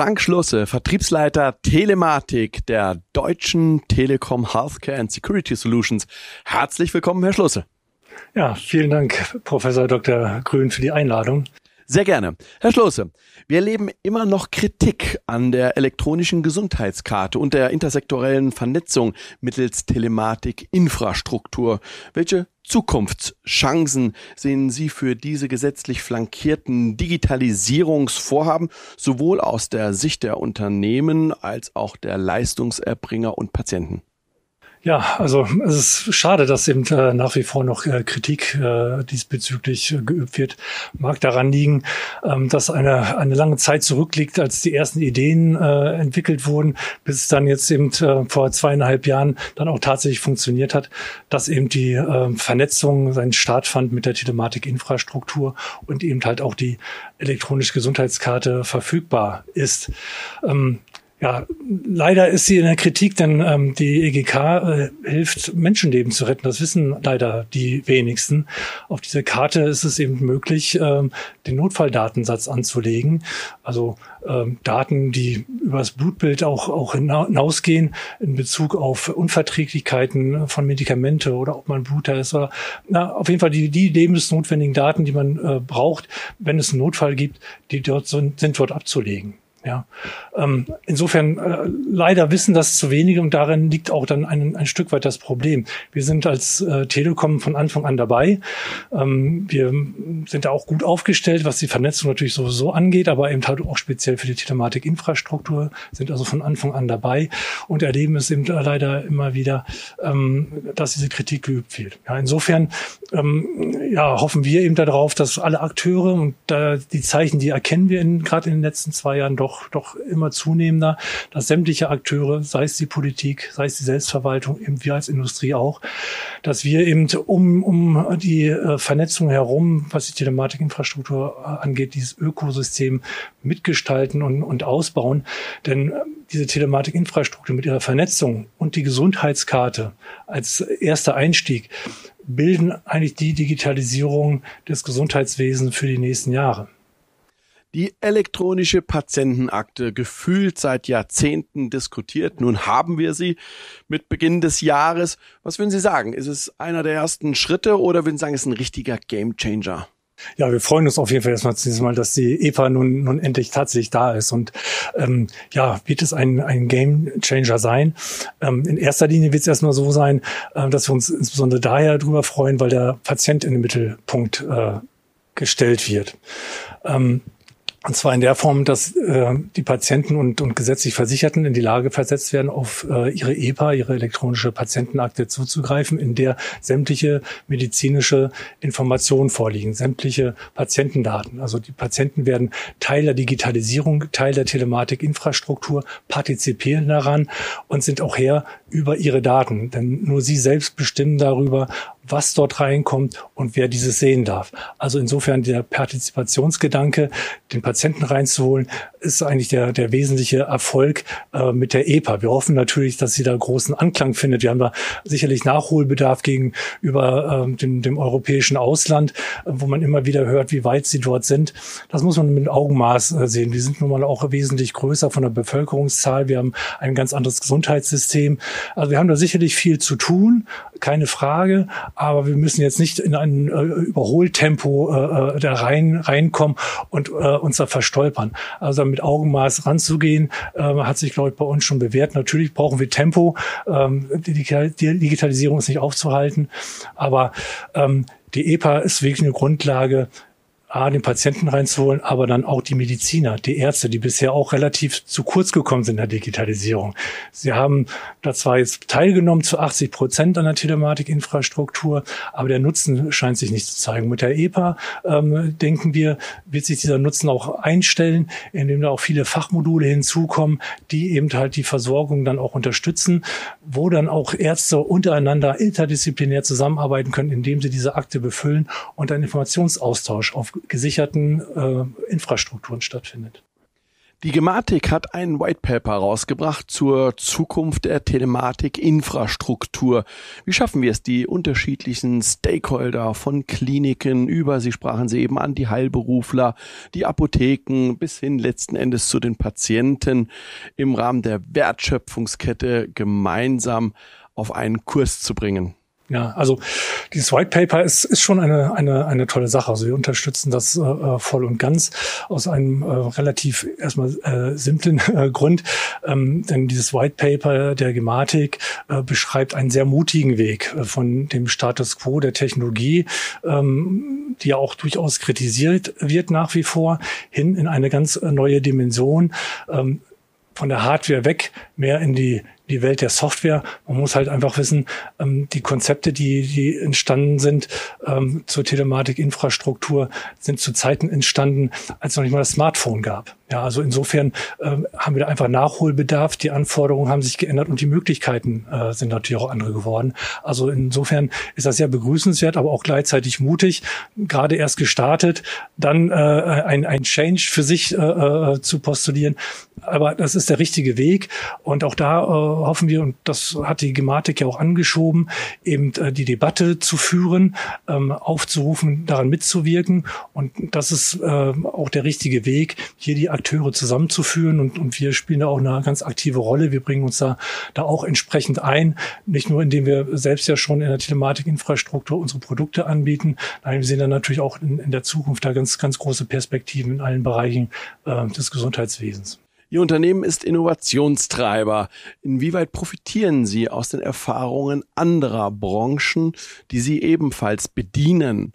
Frank Schlusse, Vertriebsleiter Telematik der Deutschen Telekom Healthcare and Security Solutions. Herzlich willkommen, Herr Schlusse. Ja, vielen Dank, Professor Dr. Grün, für die Einladung. Sehr gerne. Herr Schlosse, wir erleben immer noch Kritik an der elektronischen Gesundheitskarte und der intersektorellen Vernetzung mittels Telematik-Infrastruktur. Welche Zukunftschancen sehen Sie für diese gesetzlich flankierten Digitalisierungsvorhaben sowohl aus der Sicht der Unternehmen als auch der Leistungserbringer und Patienten? Ja, also es ist schade, dass eben äh, nach wie vor noch äh, Kritik äh, diesbezüglich äh, geübt wird. Mag daran liegen, ähm, dass eine, eine lange Zeit zurückliegt, als die ersten Ideen äh, entwickelt wurden, bis es dann jetzt eben äh, vor zweieinhalb Jahren dann auch tatsächlich funktioniert hat, dass eben die äh, Vernetzung seinen Start fand mit der Telematik-Infrastruktur und eben halt auch die elektronische Gesundheitskarte verfügbar ist. Ähm, ja, leider ist sie in der Kritik, denn ähm, die EGK äh, hilft, Menschenleben zu retten. Das wissen leider die wenigsten. Auf dieser Karte ist es eben möglich, ähm, den Notfalldatensatz anzulegen. Also ähm, Daten, die über das Blutbild auch, auch hinausgehen in Bezug auf Unverträglichkeiten von Medikamente oder ob man Bluter ist. Oder, na, auf jeden Fall die, die lebensnotwendigen Daten, die man äh, braucht, wenn es einen Notfall gibt, die dort sind, sind dort abzulegen. Ja, ähm, insofern äh, leider wissen das zu wenige und darin liegt auch dann ein, ein Stück weit das Problem. Wir sind als äh, Telekom von Anfang an dabei. Ähm, wir sind da auch gut aufgestellt, was die Vernetzung natürlich sowieso angeht, aber eben halt auch speziell für die Telematik-Infrastruktur sind also von Anfang an dabei und erleben es eben leider immer wieder, ähm, dass diese Kritik geübt wird. Ja, insofern ähm, ja, hoffen wir eben darauf, dass alle Akteure und äh, die Zeichen, die erkennen wir gerade in den letzten zwei Jahren doch doch, doch immer zunehmender, dass sämtliche Akteure, sei es die Politik, sei es die Selbstverwaltung, eben wir als Industrie auch, dass wir eben um, um die äh, Vernetzung herum, was die Telematikinfrastruktur äh, angeht, dieses Ökosystem mitgestalten und, und ausbauen. Denn äh, diese Telematikinfrastruktur mit ihrer Vernetzung und die Gesundheitskarte als erster Einstieg bilden eigentlich die Digitalisierung des Gesundheitswesens für die nächsten Jahre. Die elektronische Patientenakte gefühlt seit Jahrzehnten diskutiert. Nun haben wir sie mit Beginn des Jahres. Was würden Sie sagen? Ist es einer der ersten Schritte oder würden Sie sagen, es ist ein richtiger Gamechanger? Ja, wir freuen uns auf jeden Fall erstmal dieses Mal, dass die EPA nun, nun endlich tatsächlich da ist. Und ähm, ja, wird es ein, ein Game Changer sein. Ähm, in erster Linie wird es erstmal so sein, äh, dass wir uns insbesondere daher darüber freuen, weil der Patient in den Mittelpunkt äh, gestellt wird. Ähm, und zwar in der Form, dass äh, die Patienten und, und gesetzlich Versicherten in die Lage versetzt werden, auf äh, ihre EPA, ihre elektronische Patientenakte zuzugreifen, in der sämtliche medizinische Informationen vorliegen, sämtliche Patientendaten. Also die Patienten werden Teil der Digitalisierung, Teil der Telematikinfrastruktur, partizipieren daran und sind auch her über ihre Daten. Denn nur sie selbst bestimmen darüber, was dort reinkommt und wer dieses sehen darf. Also insofern der Partizipationsgedanke, den Patienten reinzuholen, ist eigentlich der, der wesentliche Erfolg äh, mit der EPA. Wir hoffen natürlich, dass sie da großen Anklang findet. Wir haben da sicherlich Nachholbedarf gegenüber äh, dem, dem europäischen Ausland, äh, wo man immer wieder hört, wie weit sie dort sind. Das muss man mit Augenmaß äh, sehen. Wir sind nun mal auch wesentlich größer von der Bevölkerungszahl. Wir haben ein ganz anderes Gesundheitssystem. Also wir haben da sicherlich viel zu tun, keine Frage aber wir müssen jetzt nicht in ein äh, Überholtempo äh, äh, da rein reinkommen und äh, uns da verstolpern. Also mit Augenmaß ranzugehen, äh, hat sich, glaube ich, bei uns schon bewährt. Natürlich brauchen wir Tempo. Ähm, die, die Digitalisierung ist nicht aufzuhalten, aber ähm, die EPA ist wirklich eine Grundlage, A, den Patienten reinzuholen, aber dann auch die Mediziner, die Ärzte, die bisher auch relativ zu kurz gekommen sind in der Digitalisierung. Sie haben da zwar jetzt teilgenommen zu 80 Prozent an der Telematikinfrastruktur, aber der Nutzen scheint sich nicht zu zeigen. Mit der EPA ähm, denken wir, wird sich dieser Nutzen auch einstellen, indem da auch viele Fachmodule hinzukommen, die eben halt die Versorgung dann auch unterstützen, wo dann auch Ärzte untereinander interdisziplinär zusammenarbeiten können, indem sie diese Akte befüllen und einen Informationsaustausch auf gesicherten äh, Infrastrukturen stattfindet. Die Gematik hat ein White Paper rausgebracht zur Zukunft der Telematik-Infrastruktur. Wie schaffen wir es, die unterschiedlichen Stakeholder von Kliniken über, Sie sprachen sie eben an, die Heilberufler, die Apotheken bis hin letzten Endes zu den Patienten im Rahmen der Wertschöpfungskette gemeinsam auf einen Kurs zu bringen? Ja, also dieses White Paper ist, ist schon eine, eine, eine tolle Sache. Also wir unterstützen das äh, äh, voll und ganz aus einem äh, relativ erstmal äh, simplen äh, Grund. Ähm, denn dieses White Paper der Gematik äh, beschreibt einen sehr mutigen Weg äh, von dem Status quo der Technologie, ähm, die ja auch durchaus kritisiert wird nach wie vor, hin in eine ganz neue Dimension. Ähm, von der Hardware weg, mehr in die die Welt der Software. Man muss halt einfach wissen, ähm, die Konzepte, die, die entstanden sind ähm, zur Telematik-Infrastruktur, sind zu Zeiten entstanden, als es noch nicht mal das Smartphone gab. Ja, also insofern ähm, haben wir da einfach Nachholbedarf. Die Anforderungen haben sich geändert und die Möglichkeiten äh, sind natürlich auch andere geworden. Also insofern ist das sehr begrüßenswert, aber auch gleichzeitig mutig. Gerade erst gestartet, dann äh, ein, ein Change für sich äh, äh, zu postulieren. Aber das ist der richtige Weg. Und auch da äh, hoffen wir, und das hat die Gematik ja auch angeschoben, eben äh, die Debatte zu führen, ähm, aufzurufen, daran mitzuwirken. Und das ist äh, auch der richtige Weg, hier die Akteure zusammenzuführen und, und wir spielen da auch eine ganz aktive Rolle. Wir bringen uns da, da auch entsprechend ein, nicht nur indem wir selbst ja schon in der Telematikinfrastruktur unsere Produkte anbieten, nein, wir sehen dann natürlich auch in, in der Zukunft da ganz, ganz große Perspektiven in allen Bereichen äh, des Gesundheitswesens. Ihr Unternehmen ist Innovationstreiber. Inwieweit profitieren Sie aus den Erfahrungen anderer Branchen, die Sie ebenfalls bedienen?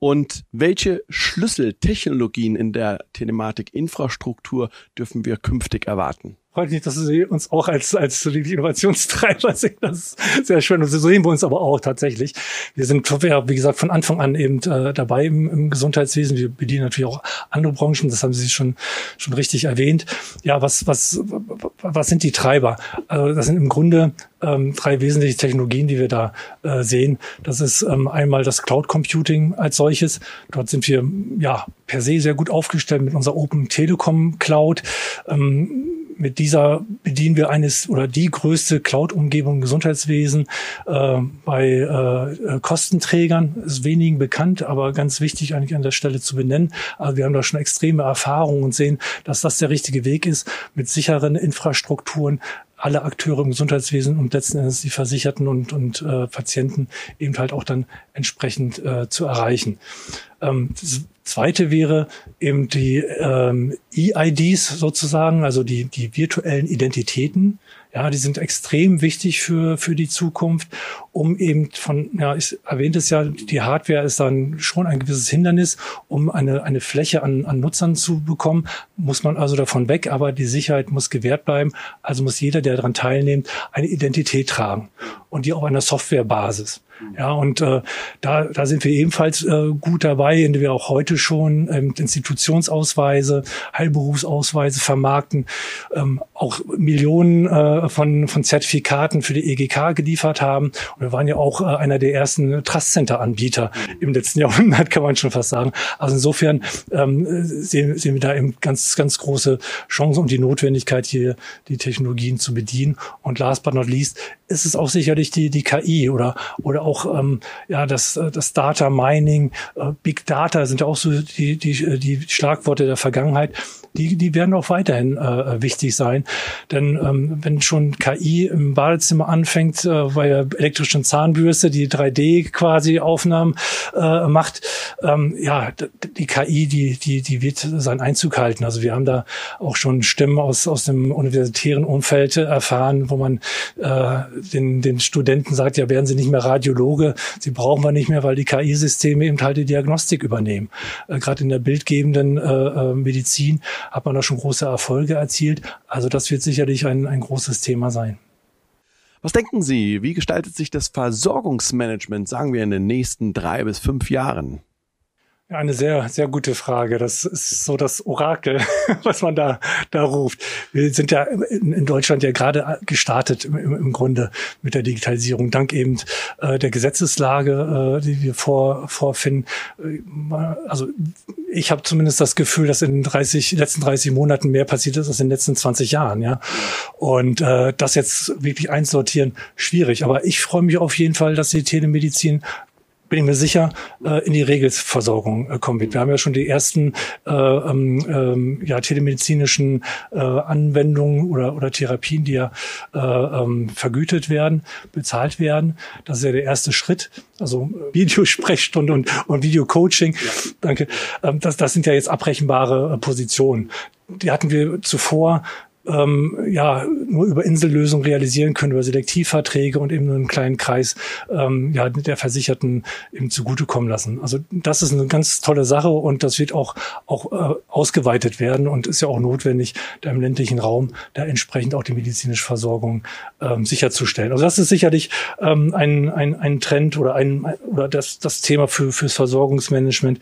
Und welche Schlüsseltechnologien in der Telematik-Infrastruktur dürfen wir künftig erwarten? Freut mich, dass Sie uns auch als, als Innovationstreiber sehen. Das ist sehr schön. Und so sehen wir uns aber auch tatsächlich. Wir sind, wie gesagt, von Anfang an eben äh, dabei im, im Gesundheitswesen. Wir bedienen natürlich auch andere Branchen. Das haben Sie schon, schon richtig erwähnt. Ja, was, was, was sind die Treiber? Also das sind im Grunde ähm, drei wesentliche Technologien, die wir da äh, sehen. Das ist ähm, einmal das Cloud Computing als solches. Dort sind wir ja per se sehr gut aufgestellt mit unserer Open Telekom Cloud. Ähm, mit dieser bedienen wir eines oder die größte Cloud-Umgebung im Gesundheitswesen äh, bei äh, Kostenträgern. Ist wenigen bekannt, aber ganz wichtig eigentlich an der Stelle zu benennen. Also wir haben da schon extreme Erfahrungen und sehen, dass das der richtige Weg ist, mit sicheren Infrastrukturen alle Akteure im Gesundheitswesen und letzten Endes die Versicherten und, und äh, Patienten eben halt auch dann entsprechend äh, zu erreichen. Ähm, Zweite wäre eben die ähm, EIDs sozusagen, also die, die virtuellen Identitäten. Ja, die sind extrem wichtig für, für die Zukunft, um eben von, ja, ich erwähnte es ja, die Hardware ist dann schon ein gewisses Hindernis, um eine, eine Fläche an, an Nutzern zu bekommen, muss man also davon weg, aber die Sicherheit muss gewährt bleiben. Also muss jeder, der daran teilnimmt, eine Identität tragen und die auf einer Softwarebasis. Ja, und äh, da, da sind wir ebenfalls äh, gut dabei, indem wir auch heute schon ähm, Institutionsausweise, Heilberufsausweise vermarkten, ähm, auch Millionen äh, von, von Zertifikaten für die EGK geliefert haben. Und wir waren ja auch äh, einer der ersten Trust Center Anbieter im letzten Jahrhundert, kann man schon fast sagen. Also insofern ähm, sehen, sehen wir da eben ganz, ganz große Chancen und die Notwendigkeit, hier die Technologien zu bedienen. Und last but not least ist es auch sicherlich die, die KI oder, oder auch ähm, ja, das, das Data Mining, äh, Big Data sind auch so die, die, die Schlagworte der Vergangenheit. Die, die werden auch weiterhin äh, wichtig sein. Denn ähm, wenn schon KI im Badezimmer anfängt, äh, bei der elektrischen Zahnbürste, die 3D quasi Aufnahmen äh, macht, ähm, ja, die KI, die, die, die wird seinen Einzug halten. Also wir haben da auch schon Stimmen aus, aus dem universitären Umfeld erfahren, wo man äh, den, den Studenten sagt, ja, werden sie nicht mehr Radiologe, sie brauchen wir nicht mehr, weil die KI-Systeme eben halt die Diagnostik übernehmen. Äh, Gerade in der bildgebenden äh, äh, Medizin hat man da schon große Erfolge erzielt. Also das wird sicherlich ein, ein großes Thema sein. Was denken Sie, wie gestaltet sich das Versorgungsmanagement, sagen wir, in den nächsten drei bis fünf Jahren? Eine sehr, sehr gute Frage. Das ist so das Orakel, was man da, da ruft. Wir sind ja in Deutschland ja gerade gestartet im, im Grunde mit der Digitalisierung, dank eben äh, der Gesetzeslage, äh, die wir vor, vorfinden. Äh, also ich habe zumindest das Gefühl, dass in den 30, letzten 30 Monaten mehr passiert ist als in den letzten 20 Jahren. Ja, Und äh, das jetzt wirklich einsortieren, schwierig. Aber ich freue mich auf jeden Fall, dass die Telemedizin bin ich mir sicher, äh, in die Regelversorgung äh, kommen wird. Wir haben ja schon die ersten äh, ähm, ähm, ja, telemedizinischen äh, Anwendungen oder, oder Therapien, die ja äh, ähm, vergütet werden, bezahlt werden. Das ist ja der erste Schritt. Also Videosprechstunde und, und Videocoaching. Ja. Danke. Ähm, das, das sind ja jetzt abrechenbare äh, Positionen. Die hatten wir zuvor ähm, ja nur über Insellösungen realisieren können, über Selektivverträge und eben nur einen kleinen Kreis ähm, ja, der Versicherten eben zugutekommen lassen. Also das ist eine ganz tolle Sache und das wird auch, auch äh, ausgeweitet werden und ist ja auch notwendig, da im ländlichen Raum da entsprechend auch die medizinische Versorgung ähm, sicherzustellen. Also das ist sicherlich ähm, ein, ein, ein Trend oder ein oder das, das Thema für fürs Versorgungsmanagement,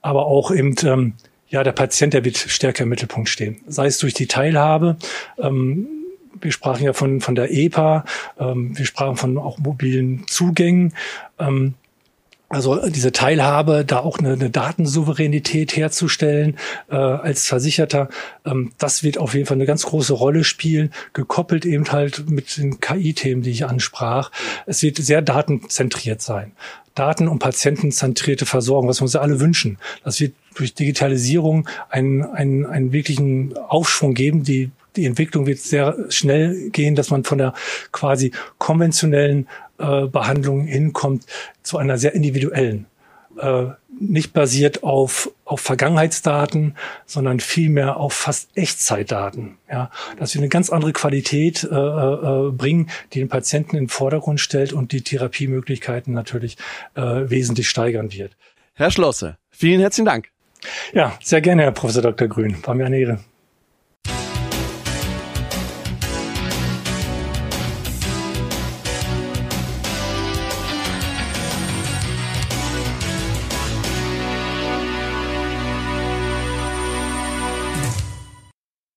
aber auch eben ähm, ja, der Patient, der wird stärker im Mittelpunkt stehen. Sei es durch die Teilhabe, ähm, wir sprachen ja von, von der EPA, ähm, wir sprachen von auch mobilen Zugängen. Ähm, also diese Teilhabe, da auch eine, eine Datensouveränität herzustellen äh, als Versicherter, ähm, das wird auf jeden Fall eine ganz große Rolle spielen, gekoppelt eben halt mit den KI-Themen, die ich ansprach. Es wird sehr datenzentriert sein. Daten- und patientenzentrierte Versorgung, was wir uns ja alle wünschen. Das wird durch Digitalisierung einen, einen, einen wirklichen Aufschwung geben. Die, die Entwicklung wird sehr schnell gehen, dass man von der quasi konventionellen äh, Behandlung hinkommt zu einer sehr individuellen. Äh, nicht basiert auf, auf Vergangenheitsdaten, sondern vielmehr auf fast Echtzeitdaten. Ja, dass wir eine ganz andere Qualität äh, äh, bringen, die den Patienten in den Vordergrund stellt und die Therapiemöglichkeiten natürlich äh, wesentlich steigern wird. Herr Schlosse, vielen herzlichen Dank. Ja, sehr gerne, Herr Professor Dr. Grün. War mir eine Ehre.